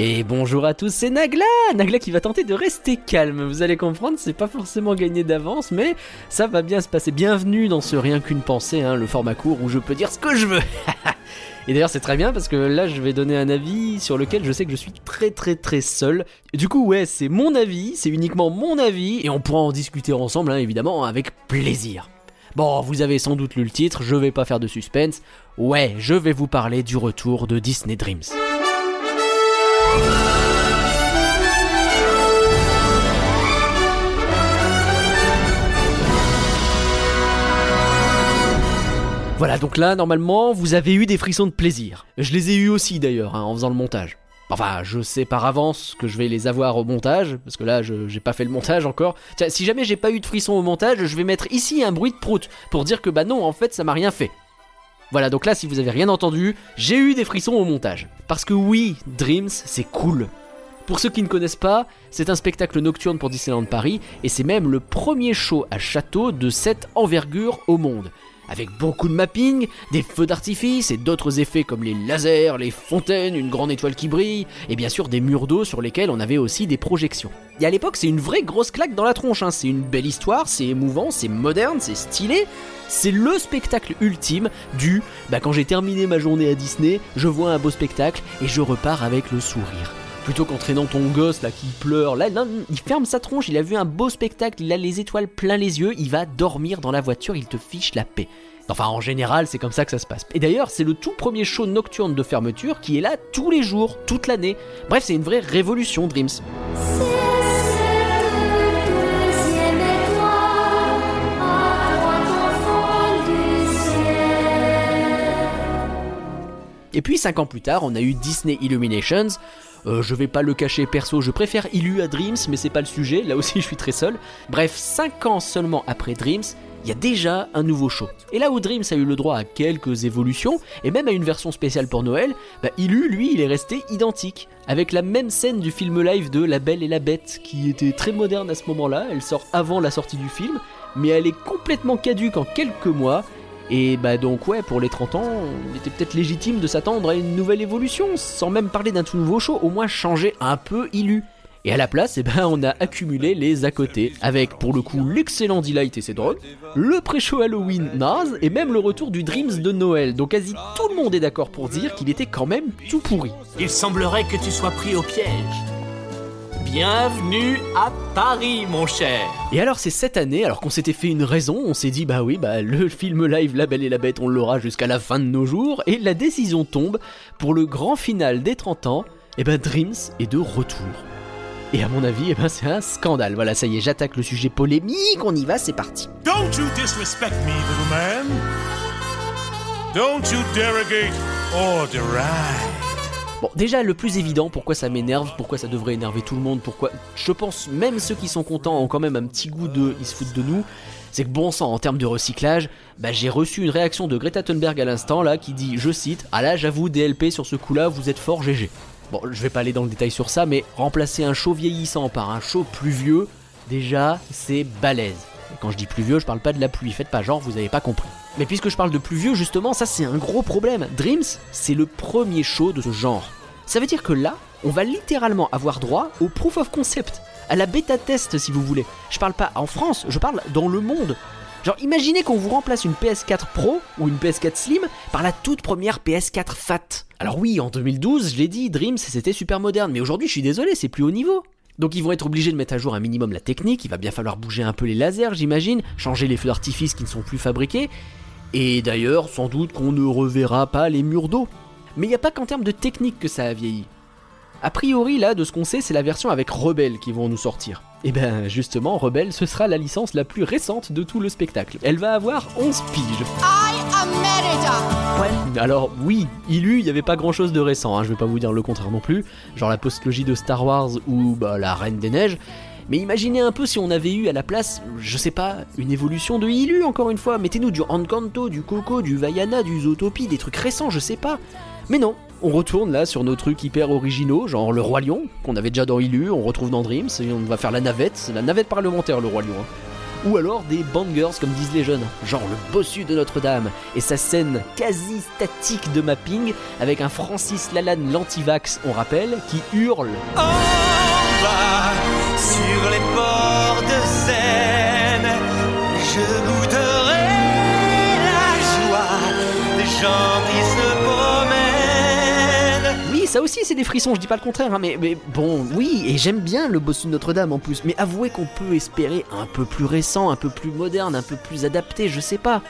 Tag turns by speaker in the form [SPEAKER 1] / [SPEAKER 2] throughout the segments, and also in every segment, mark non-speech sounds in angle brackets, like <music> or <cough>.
[SPEAKER 1] Et bonjour à tous, c'est Nagla Nagla qui va tenter de rester calme. Vous allez comprendre, c'est pas forcément gagné d'avance, mais ça va bien se passer. Bienvenue dans ce Rien qu'une pensée, hein, le format court où je peux dire ce que je veux. <laughs> Et d'ailleurs c'est très bien parce que là je vais donner un avis sur lequel je sais que je suis très très très seul. du coup ouais c'est mon avis, c'est uniquement mon avis et on pourra en discuter ensemble hein, évidemment avec plaisir. Bon vous avez sans doute lu le titre, je vais pas faire de suspense. Ouais je vais vous parler du retour de Disney Dreams. Voilà, donc là, normalement, vous avez eu des frissons de plaisir. Je les ai eu aussi d'ailleurs, hein, en faisant le montage. Enfin, je sais par avance que je vais les avoir au montage, parce que là, je j'ai pas fait le montage encore. Si jamais j'ai pas eu de frissons au montage, je vais mettre ici un bruit de prout, pour dire que bah non, en fait, ça m'a rien fait. Voilà, donc là, si vous avez rien entendu, j'ai eu des frissons au montage. Parce que oui, Dreams, c'est cool. Pour ceux qui ne connaissent pas, c'est un spectacle nocturne pour Disneyland Paris, et c'est même le premier show à château de cette envergure au monde avec beaucoup de mapping, des feux d'artifice et d'autres effets comme les lasers, les fontaines, une grande étoile qui brille, et bien sûr des murs d'eau sur lesquels on avait aussi des projections. Et à l'époque, c'est une vraie grosse claque dans la tronche, hein. c'est une belle histoire, c'est émouvant, c'est moderne, c'est stylé, c'est le spectacle ultime du bah quand j'ai terminé ma journée à Disney, je vois un beau spectacle et je repars avec le sourire plutôt qu'entraînant ton gosse là qui pleure. Là, il ferme sa tronche, il a vu un beau spectacle, il a les étoiles plein les yeux, il va dormir dans la voiture, il te fiche la paix. Enfin, en général, c'est comme ça que ça se passe. Et d'ailleurs, c'est le tout premier show nocturne de fermeture qui est là tous les jours, toute l'année. Bref, c'est une vraie révolution, Dreams. Et puis 5 ans plus tard, on a eu Disney Illuminations, euh, je vais pas le cacher perso, je préfère Illu à Dreams, mais c'est pas le sujet, là aussi <laughs> je suis très seul. Bref, 5 ans seulement après Dreams, il y a déjà un nouveau show. Et là où Dreams a eu le droit à quelques évolutions, et même à une version spéciale pour Noël, bah, Illu, lui, il est resté identique, avec la même scène du film live de La Belle et la Bête, qui était très moderne à ce moment-là, elle sort avant la sortie du film, mais elle est complètement caduque en quelques mois, et bah donc ouais, pour les 30 ans, il était peut-être légitime de s'attendre à une nouvelle évolution, sans même parler d'un tout nouveau show, au moins changer un peu Illu. Et à la place, eh ben, on a accumulé les à côté, avec pour le coup l'excellent Delight et ses drones, le pré-show Halloween naze, et même le retour du Dreams de Noël. Donc quasi tout le monde est d'accord pour dire qu'il était quand même tout pourri.
[SPEAKER 2] Il semblerait que tu sois pris au piège. Bienvenue à Paris, mon cher.
[SPEAKER 1] Et alors c'est cette année, alors qu'on s'était fait une raison, on s'est dit bah oui, bah le film live La Belle et la Bête, on l'aura jusqu'à la fin de nos jours, et la décision tombe pour le grand final des 30 ans, et bah Dreams est de retour. Et à mon avis, eh ben c'est un scandale. Voilà, ça y est, j'attaque le sujet polémique, on y va, c'est parti.
[SPEAKER 3] Don't you disrespect me, little man. Don't you derogate or deride.
[SPEAKER 1] Bon, déjà, le plus évident, pourquoi ça m'énerve, pourquoi ça devrait énerver tout le monde, pourquoi je pense même ceux qui sont contents ont quand même un petit goût de ils se foutent de nous, c'est que bon sang, en termes de recyclage, bah, j'ai reçu une réaction de Greta Thunberg à l'instant là qui dit, je cite, Ah là, j'avoue, DLP sur ce coup-là, vous êtes fort GG. Bon, je vais pas aller dans le détail sur ça, mais remplacer un chaud vieillissant par un chaud plus vieux, déjà, c'est balèze. Et quand je dis plus vieux, je parle pas de la pluie, faites pas genre, vous avez pas compris. Mais puisque je parle de plus vieux, justement, ça c'est un gros problème. Dreams, c'est le premier show de ce genre. Ça veut dire que là, on va littéralement avoir droit au proof of concept, à la bêta test si vous voulez. Je parle pas en France, je parle dans le monde. Genre imaginez qu'on vous remplace une PS4 Pro ou une PS4 Slim par la toute première PS4 Fat. Alors oui, en 2012, je l'ai dit, Dreams c'était super moderne, mais aujourd'hui je suis désolé, c'est plus haut niveau. Donc ils vont être obligés de mettre à jour un minimum la technique, il va bien falloir bouger un peu les lasers j'imagine, changer les feux d'artifice qui ne sont plus fabriqués, et d'ailleurs, sans doute qu'on ne reverra pas les murs d'eau. Mais il n'y a pas qu'en termes de technique que ça a vieilli. A priori, là, de ce qu'on sait, c'est la version avec Rebelle qui vont nous sortir. Et eh ben justement, Rebelle, ce sera la licence la plus récente de tout le spectacle. Elle va avoir 11 piges. I am Ouais. Alors oui, il n'y avait pas grand chose de récent, hein, je vais pas vous dire le contraire non plus, genre la postlogie de Star Wars ou bah, la Reine des Neiges, mais imaginez un peu si on avait eu à la place, je sais pas, une évolution de Ilu encore une fois. Mettez-nous du Encanto, du Coco, du Vaiana, du Zootopie, des trucs récents, je sais pas. Mais non, on retourne là sur nos trucs hyper originaux, genre le Roi Lion, qu'on avait déjà dans Ilu, on retrouve dans Dreams, et on va faire la navette, c'est la navette parlementaire le Roi Lion. Hein. ou alors des bangers comme disent les jeunes, genre le bossu de Notre-Dame et sa scène quasi statique de mapping avec un Francis Lalanne l'antivax, on rappelle, qui hurle
[SPEAKER 4] sur les bords de Seine, je goûterai la joie des gens qui se promènent.
[SPEAKER 1] Oui, ça aussi c'est des frissons, je dis pas le contraire, hein, mais, mais bon, oui, et j'aime bien le bossu de Notre-Dame en plus, mais avouez qu'on peut espérer un peu plus récent, un peu plus moderne, un peu plus adapté, je sais pas.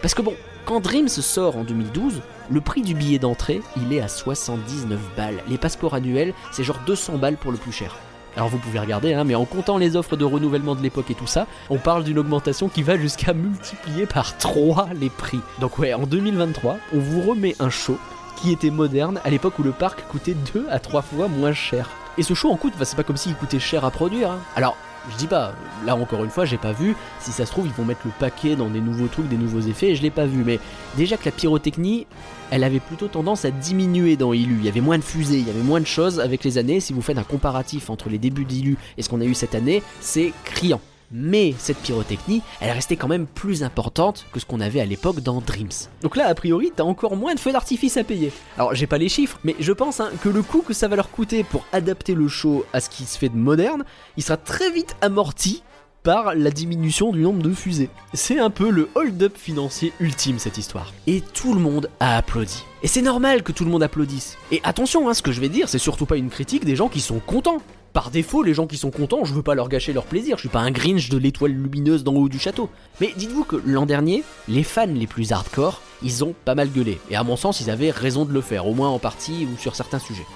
[SPEAKER 1] Parce que bon, quand Dreams sort en 2012, le prix du billet d'entrée, il est à 79 balles. Les passeports annuels, c'est genre 200 balles pour le plus cher. Alors vous pouvez regarder, hein, mais en comptant les offres de renouvellement de l'époque et tout ça, on parle d'une augmentation qui va jusqu'à multiplier par 3 les prix. Donc ouais, en 2023, on vous remet un show qui était moderne à l'époque où le parc coûtait 2 à 3 fois moins cher. Et ce show en coûte, bah, c'est pas comme s'il coûtait cher à produire. hein. Alors, je dis pas, là encore une fois, j'ai pas vu. Si ça se trouve, ils vont mettre le paquet dans des nouveaux trucs, des nouveaux effets, et je l'ai pas vu. Mais déjà que la pyrotechnie, elle avait plutôt tendance à diminuer dans Illu. Il y avait moins de fusées, il y avait moins de choses avec les années. Si vous faites un comparatif entre les débuts d'Illu et ce qu'on a eu cette année, c'est criant. Mais cette pyrotechnie, elle restait quand même plus importante que ce qu'on avait à l'époque dans Dreams. Donc là, a priori, t'as encore moins de feux d'artifice à payer. Alors, j'ai pas les chiffres, mais je pense hein, que le coût que ça va leur coûter pour adapter le show à ce qui se fait de moderne, il sera très vite amorti par la diminution du nombre de fusées. C'est un peu le hold-up financier ultime cette histoire. Et tout le monde a applaudi. Et c'est normal que tout le monde applaudisse. Et attention, hein, ce que je vais dire, c'est surtout pas une critique des gens qui sont contents. Par défaut, les gens qui sont contents, je veux pas leur gâcher leur plaisir, je suis pas un Grinch de l'étoile lumineuse d'en haut du château. Mais dites-vous que l'an dernier, les fans les plus hardcore, ils ont pas mal gueulé. Et à mon sens, ils avaient raison de le faire, au moins en partie ou sur certains sujets.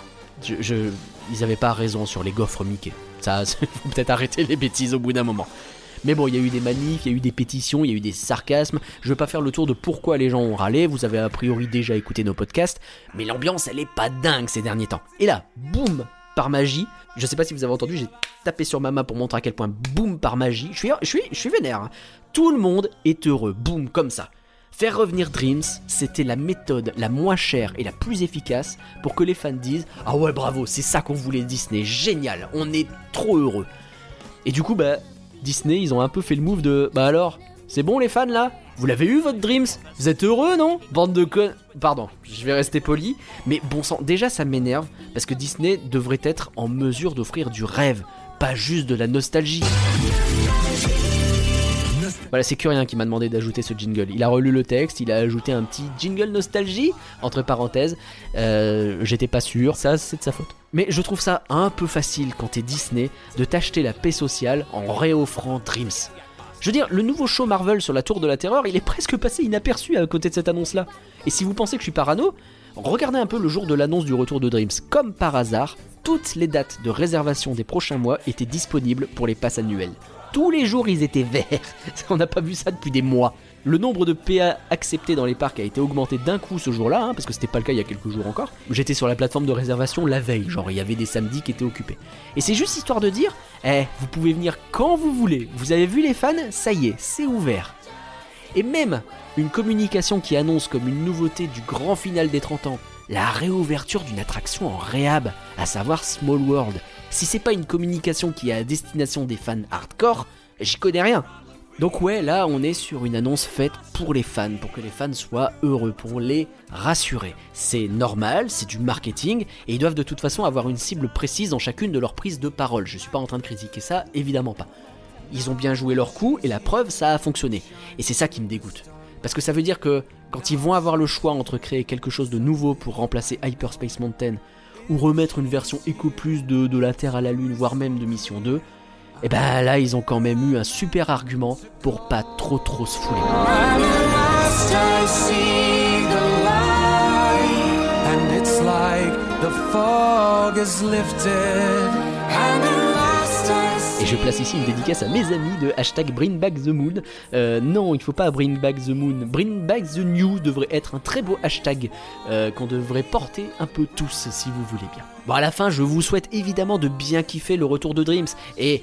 [SPEAKER 1] Je, ils avaient pas raison sur les gaufres Mickey. Ça, <laughs> faut peut-être arrêter les bêtises au bout d'un moment. Mais bon, il y a eu des manifs, il y a eu des pétitions, il y a eu des sarcasmes. Je vais pas faire le tour de pourquoi les gens ont râlé, vous avez a priori déjà écouté nos podcasts, mais l'ambiance elle est pas dingue ces derniers temps. Et là, boum, par magie, je sais pas si vous avez entendu, j'ai tapé sur ma main pour montrer à quel point boum par magie, je suis, je suis, vénère. hein. Tout le monde est heureux, boum, comme ça. Faire revenir Dreams, c'était la méthode la moins chère et la plus efficace pour que les fans disent Ah ouais, bravo, c'est ça qu'on voulait Disney, génial, on est trop heureux. Et du coup, bah, Disney, ils ont un peu fait le move de Bah alors, c'est bon les fans là? Vous l'avez eu votre Dreams? Vous êtes heureux, non? Bande de con... Pardon, je vais rester poli, mais bon sang, déjà ça m'énerve parce que Disney devrait être en mesure d'offrir du rêve, pas juste de la nostalgie. Voilà, c'est Curien qui m'a demandé d'ajouter ce jingle. Il a relu le texte, il a ajouté un petit jingle nostalgie, entre parenthèses. Euh, J'étais pas sûr, ça c'est de sa faute. Mais je trouve ça un peu facile quand t'es Disney de t'acheter la paix sociale en réoffrant Dreams. Je veux dire, le nouveau show Marvel sur la Tour de la Terreur, il est presque passé inaperçu à côté de cette annonce-là. Et si vous pensez que je suis parano, regardez un peu le jour de l'annonce du retour de Dreams. Comme par hasard, toutes les dates de réservation des prochains mois étaient disponibles pour les passes annuelles. Tous les jours, ils étaient verts. <laughs> On n'a pas vu ça depuis des mois. Le nombre de PA acceptés dans les parcs a été augmenté d'un coup ce jour-là, hein, parce que c'était pas le cas il y a quelques jours encore. J'étais sur la plateforme de réservation la veille, genre il y avait des samedis qui étaient occupés. Et c'est juste histoire de dire, eh, vous pouvez venir quand vous voulez. Vous avez vu les fans? Ça y est, c'est ouvert. Et même une communication qui annonce comme une nouveauté du grand final des 30 ans la réouverture d'une attraction en réhab, à savoir Small World. Si c'est pas une communication qui est à destination des fans hardcore, j'y connais rien. Donc ouais, là on est sur une annonce faite pour les fans, pour que les fans soient heureux, pour les rassurer. C'est normal, c'est du marketing, et ils doivent de toute façon avoir une cible précise dans chacune de leurs prises de parole. Je suis pas en train de critiquer ça, évidemment pas. Ils ont bien joué leur coup, et la preuve, ça a fonctionné. Et c'est ça qui me dégoûte. Parce que ça veut dire que quand ils vont avoir le choix entre créer quelque chose de nouveau pour remplacer Hyperspace Mountain, ou remettre une version Eco Plus de, de la Terre à la Lune, voire même de Mission 2, et ben là ils ont quand même eu un super argument pour pas trop trop se fouler. Et je place ici une dédicace à mes amis de hashtag Bring Back the Moon. Euh, non, il faut pas Bring Back the Moon. Bring Back the New devrait être un très beau hashtag euh, qu'on devrait porter un peu tous si vous voulez bien. Bon, à la fin, je vous souhaite évidemment de bien kiffer le retour de Dreams. Et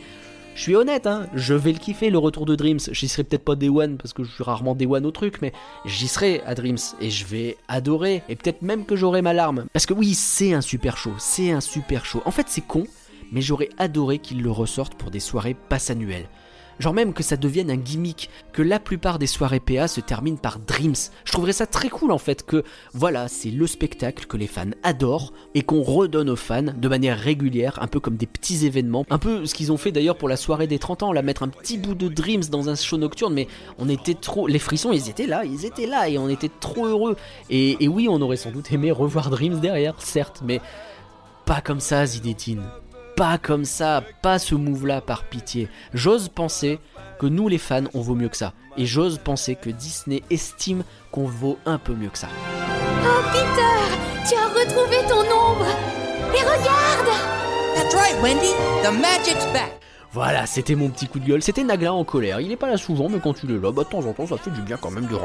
[SPEAKER 1] je suis honnête, hein, je vais le kiffer le retour de Dreams. J'y serai peut-être pas Day One parce que je suis rarement Day One au truc, mais j'y serai à Dreams et je vais adorer. Et peut-être même que j'aurai ma larme. Parce que oui, c'est un super show, c'est un super show. En fait, c'est con, mais j'aurais adoré qu'ils le ressortent pour des soirées passe annuelles. Genre même que ça devienne un gimmick, que la plupart des soirées PA se terminent par Dreams. Je trouverais ça très cool en fait que voilà, c'est le spectacle que les fans adorent et qu'on redonne aux fans de manière régulière, un peu comme des petits événements. Un peu ce qu'ils ont fait d'ailleurs pour la soirée des 30 ans, la mettre un petit bout de Dreams dans un show nocturne, mais on était trop. Les frissons, ils étaient là, ils étaient là et on était trop heureux. Et, oui, on aurait sans doute aimé revoir Dreams derrière, certes, mais pas comme ça, Zidetine pas comme ça, pas ce move-là par pitié. J'ose penser que nous les fans, on vaut mieux que ça. Et j'ose penser que Disney estime qu'on vaut un peu mieux que ça.
[SPEAKER 5] Oh Peter, tu as retrouvé ton ombre Et regarde
[SPEAKER 6] That's right, Wendy. The magic's back.
[SPEAKER 1] Voilà, c'était mon petit coup de gueule. C'était Nagla en colère. Il est pas là souvent, mais quand il est là, bah, de temps en temps, ça fait du bien quand même de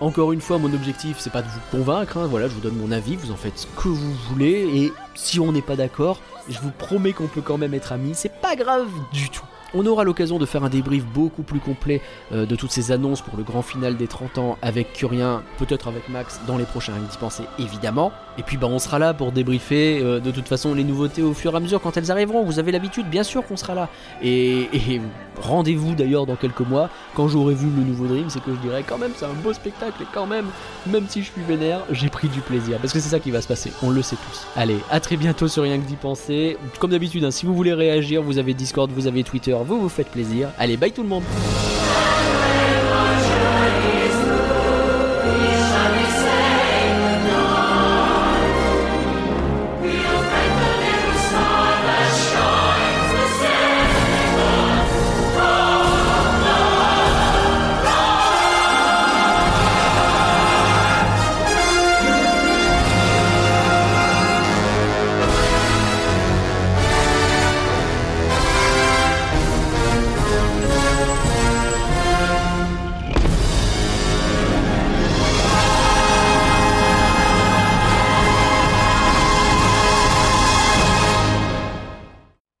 [SPEAKER 1] encore une fois, mon objectif, c'est pas de vous convaincre, hein. voilà, je vous donne mon avis, vous en faites ce que vous voulez, et si on n'est pas d'accord, je vous promets qu'on peut quand même être amis, c'est pas grave du tout. On aura l'occasion de faire un débrief beaucoup plus complet euh, de toutes ces annonces pour le grand final des 30 ans avec Curien, peut-être avec Max dans les prochains Rien dispensés évidemment. Et puis bah on sera là pour débriefer euh, de toute façon les nouveautés au fur et à mesure quand elles arriveront. Vous avez l'habitude, bien sûr qu'on sera là. Et rendez-vous d'ailleurs dans quelques mois quand j'aurai vu le nouveau Dream, c'est que je dirai quand même c'est un beau spectacle et quand même, même si je suis vénère, j'ai pris du plaisir parce que c'est ça qui va se passer. On le sait tous. Allez, à très bientôt sur Rien que d'y penser. Comme d'habitude, hein, si vous voulez réagir, vous avez Discord, vous avez Twitter vous vous faites plaisir. Allez, bye tout le monde